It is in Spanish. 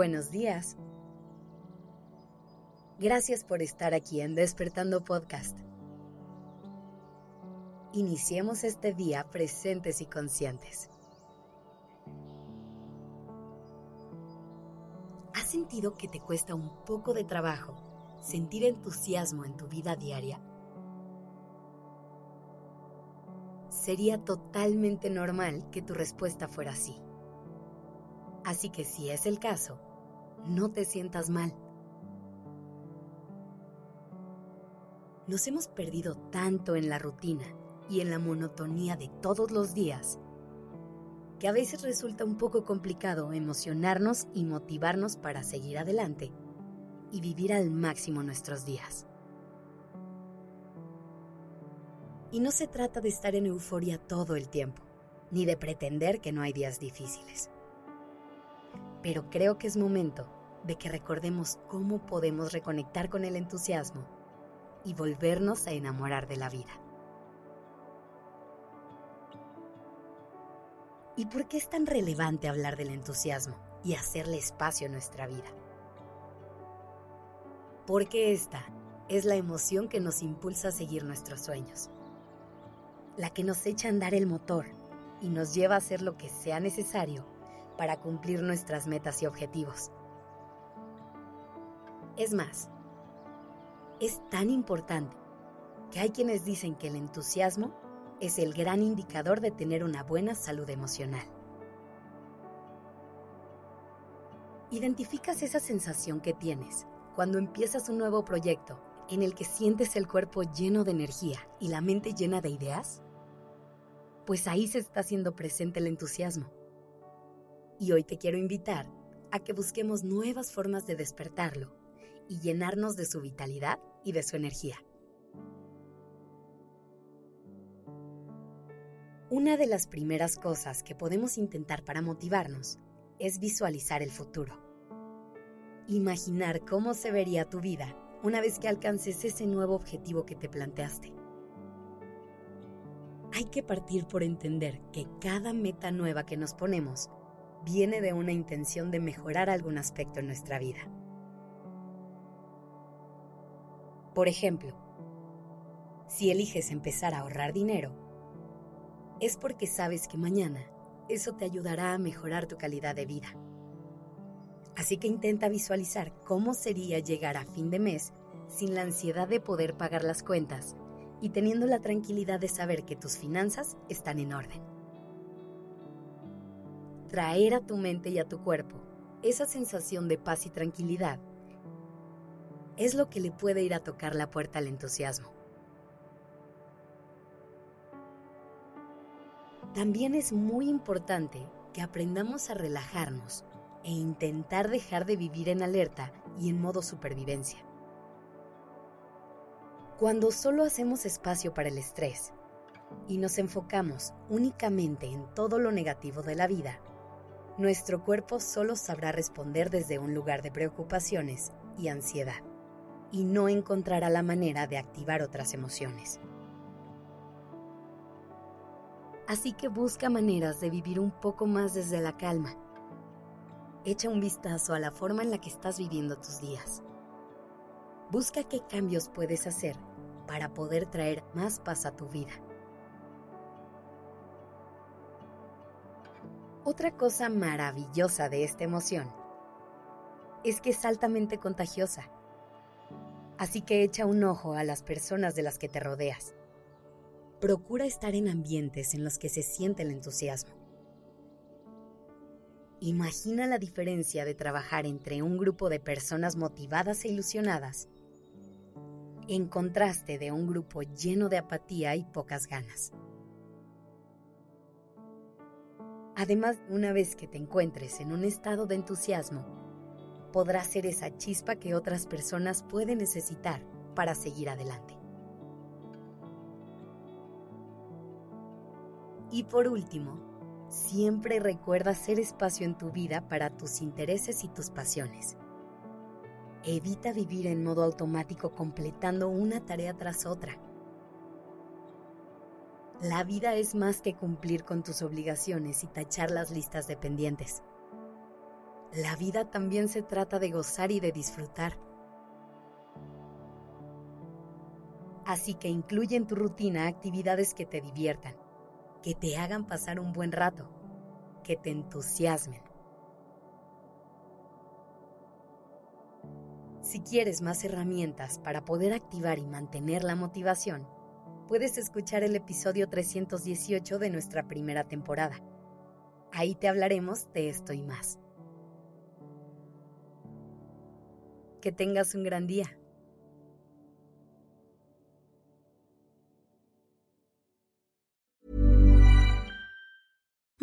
Buenos días. Gracias por estar aquí en Despertando Podcast. Iniciemos este día presentes y conscientes. ¿Has sentido que te cuesta un poco de trabajo sentir entusiasmo en tu vida diaria? Sería totalmente normal que tu respuesta fuera así. Así que si es el caso, no te sientas mal. Nos hemos perdido tanto en la rutina y en la monotonía de todos los días que a veces resulta un poco complicado emocionarnos y motivarnos para seguir adelante y vivir al máximo nuestros días. Y no se trata de estar en euforia todo el tiempo, ni de pretender que no hay días difíciles pero creo que es momento de que recordemos cómo podemos reconectar con el entusiasmo y volvernos a enamorar de la vida. ¿Y por qué es tan relevante hablar del entusiasmo y hacerle espacio a nuestra vida? Porque esta es la emoción que nos impulsa a seguir nuestros sueños, la que nos echa a andar el motor y nos lleva a hacer lo que sea necesario para cumplir nuestras metas y objetivos. Es más, es tan importante que hay quienes dicen que el entusiasmo es el gran indicador de tener una buena salud emocional. Identificas esa sensación que tienes cuando empiezas un nuevo proyecto en el que sientes el cuerpo lleno de energía y la mente llena de ideas? Pues ahí se está haciendo presente el entusiasmo y hoy te quiero invitar a que busquemos nuevas formas de despertarlo y llenarnos de su vitalidad y de su energía. Una de las primeras cosas que podemos intentar para motivarnos es visualizar el futuro. Imaginar cómo se vería tu vida una vez que alcances ese nuevo objetivo que te planteaste. Hay que partir por entender que cada meta nueva que nos ponemos viene de una intención de mejorar algún aspecto en nuestra vida. Por ejemplo, si eliges empezar a ahorrar dinero, es porque sabes que mañana eso te ayudará a mejorar tu calidad de vida. Así que intenta visualizar cómo sería llegar a fin de mes sin la ansiedad de poder pagar las cuentas y teniendo la tranquilidad de saber que tus finanzas están en orden traer a tu mente y a tu cuerpo esa sensación de paz y tranquilidad es lo que le puede ir a tocar la puerta al entusiasmo. También es muy importante que aprendamos a relajarnos e intentar dejar de vivir en alerta y en modo supervivencia. Cuando solo hacemos espacio para el estrés y nos enfocamos únicamente en todo lo negativo de la vida, nuestro cuerpo solo sabrá responder desde un lugar de preocupaciones y ansiedad, y no encontrará la manera de activar otras emociones. Así que busca maneras de vivir un poco más desde la calma. Echa un vistazo a la forma en la que estás viviendo tus días. Busca qué cambios puedes hacer para poder traer más paz a tu vida. Otra cosa maravillosa de esta emoción es que es altamente contagiosa. Así que echa un ojo a las personas de las que te rodeas. Procura estar en ambientes en los que se siente el entusiasmo. Imagina la diferencia de trabajar entre un grupo de personas motivadas e ilusionadas en contraste de un grupo lleno de apatía y pocas ganas. Además, una vez que te encuentres en un estado de entusiasmo, podrás ser esa chispa que otras personas pueden necesitar para seguir adelante. Y por último, siempre recuerda hacer espacio en tu vida para tus intereses y tus pasiones. Evita vivir en modo automático completando una tarea tras otra la vida es más que cumplir con tus obligaciones y tachar las listas de pendientes. la vida también se trata de gozar y de disfrutar. Así que incluye en tu rutina actividades que te diviertan, que te hagan pasar un buen rato, que te entusiasmen. Si quieres más herramientas para poder activar y mantener la motivación, puedes escuchar el episodio 318 de nuestra primera temporada. Ahí te hablaremos de esto y más. Que tengas un gran día.